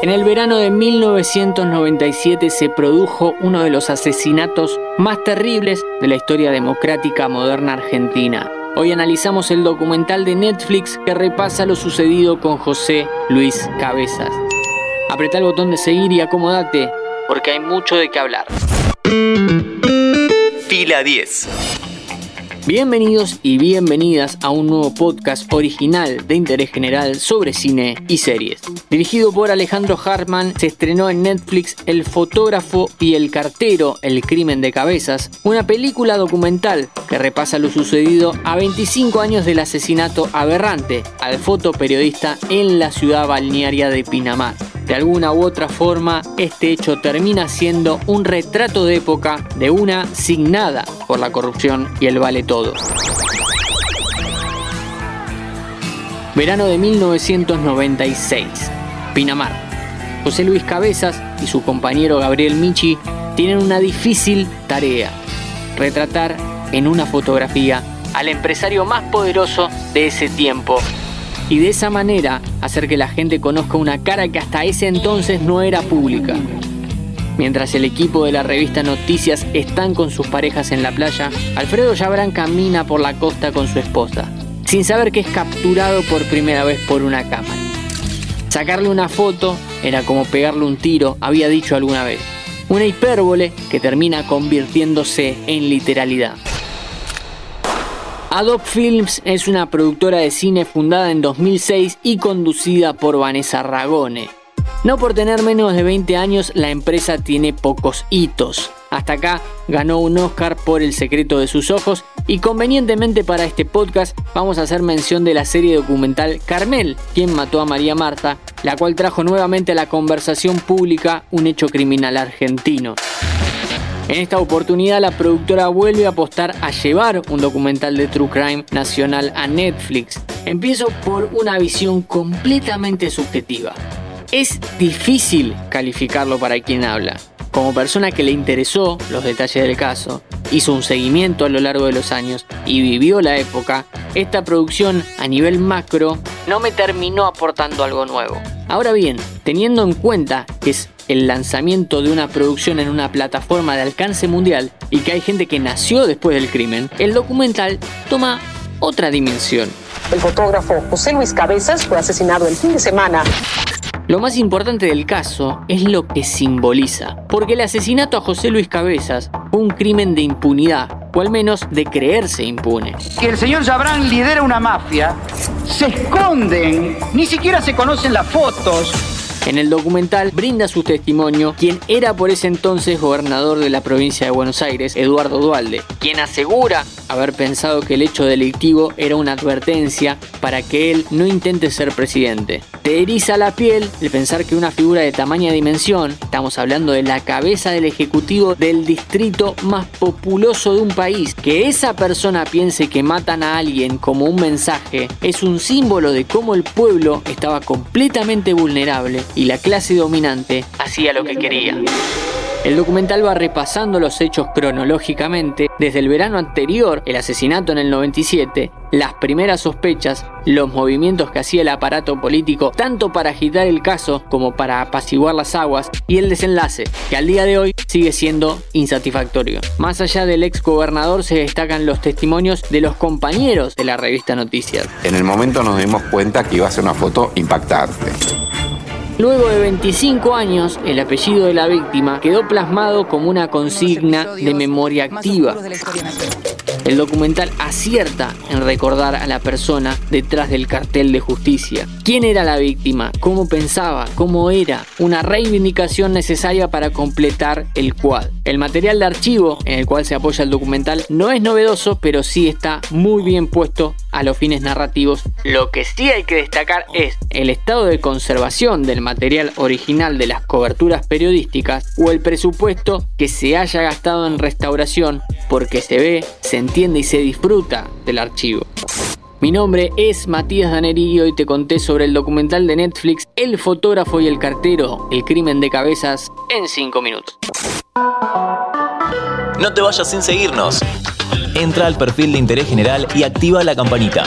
En el verano de 1997 se produjo uno de los asesinatos más terribles de la historia democrática moderna argentina. Hoy analizamos el documental de Netflix que repasa lo sucedido con José Luis Cabezas. Apreta el botón de seguir y acomódate porque hay mucho de qué hablar. Fila 10. Bienvenidos y bienvenidas a un nuevo podcast original de interés general sobre cine y series. Dirigido por Alejandro Hartman, se estrenó en Netflix El fotógrafo y el cartero, El crimen de cabezas, una película documental que repasa lo sucedido a 25 años del asesinato aberrante al fotoperiodista en la ciudad balnearia de Pinamar. De alguna u otra forma, este hecho termina siendo un retrato de época de una signada por la corrupción y el vale todo. Verano de 1996. Pinamar. José Luis Cabezas y su compañero Gabriel Michi tienen una difícil tarea. Retratar en una fotografía al empresario más poderoso de ese tiempo y de esa manera hacer que la gente conozca una cara que hasta ese entonces no era pública. Mientras el equipo de la revista Noticias están con sus parejas en la playa, Alfredo Yabrán camina por la costa con su esposa, sin saber que es capturado por primera vez por una cámara. Sacarle una foto era como pegarle un tiro, había dicho alguna vez. Una hipérbole que termina convirtiéndose en literalidad. Adobe Films es una productora de cine fundada en 2006 y conducida por Vanessa Ragone. No por tener menos de 20 años, la empresa tiene pocos hitos. Hasta acá ganó un Oscar por El secreto de sus ojos y convenientemente para este podcast vamos a hacer mención de la serie documental Carmel, quien mató a María Marta, la cual trajo nuevamente a la conversación pública un hecho criminal argentino. En esta oportunidad la productora vuelve a apostar a llevar un documental de True Crime nacional a Netflix. Empiezo por una visión completamente subjetiva. Es difícil calificarlo para quien habla. Como persona que le interesó los detalles del caso, hizo un seguimiento a lo largo de los años y vivió la época, esta producción a nivel macro no me terminó aportando algo nuevo. Ahora bien, teniendo en cuenta que es el lanzamiento de una producción en una plataforma de alcance mundial y que hay gente que nació después del crimen, el documental toma otra dimensión. El fotógrafo José Luis Cabezas fue asesinado el fin de semana. Lo más importante del caso es lo que simboliza, porque el asesinato a José Luis Cabezas fue un crimen de impunidad, o al menos de creerse impune. Que el señor Jabrán lidera una mafia, se esconden, ni siquiera se conocen las fotos, en el documental brinda su testimonio quien era por ese entonces gobernador de la provincia de Buenos Aires, Eduardo Dualde, quien asegura haber pensado que el hecho delictivo era una advertencia para que él no intente ser presidente. Te eriza la piel el pensar que una figura de tamaña dimensión, estamos hablando de la cabeza del ejecutivo del distrito más populoso de un país, que esa persona piense que matan a alguien como un mensaje, es un símbolo de cómo el pueblo estaba completamente vulnerable y la clase dominante hacía lo que quería. El documental va repasando los hechos cronológicamente, desde el verano anterior, el asesinato en el 97, las primeras sospechas, los movimientos que hacía el aparato político, tanto para agitar el caso como para apaciguar las aguas, y el desenlace, que al día de hoy sigue siendo insatisfactorio. Más allá del ex gobernador se destacan los testimonios de los compañeros de la revista Noticias. En el momento nos dimos cuenta que iba a ser una foto impactante. Luego de 25 años, el apellido de la víctima quedó plasmado como una consigna de memoria activa. El documental acierta en recordar a la persona detrás del cartel de justicia. ¿Quién era la víctima? ¿Cómo pensaba? ¿Cómo era? Una reivindicación necesaria para completar el cuadro. El material de archivo en el cual se apoya el documental no es novedoso, pero sí está muy bien puesto a los fines narrativos. Lo que sí hay que destacar es el estado de conservación del material original de las coberturas periodísticas o el presupuesto que se haya gastado en restauración porque se ve, se entiende y se disfruta del archivo. Mi nombre es Matías Daneri y hoy te conté sobre el documental de Netflix El fotógrafo y el cartero, el crimen de cabezas en 5 minutos. No te vayas sin seguirnos. Entra al perfil de interés general y activa la campanita.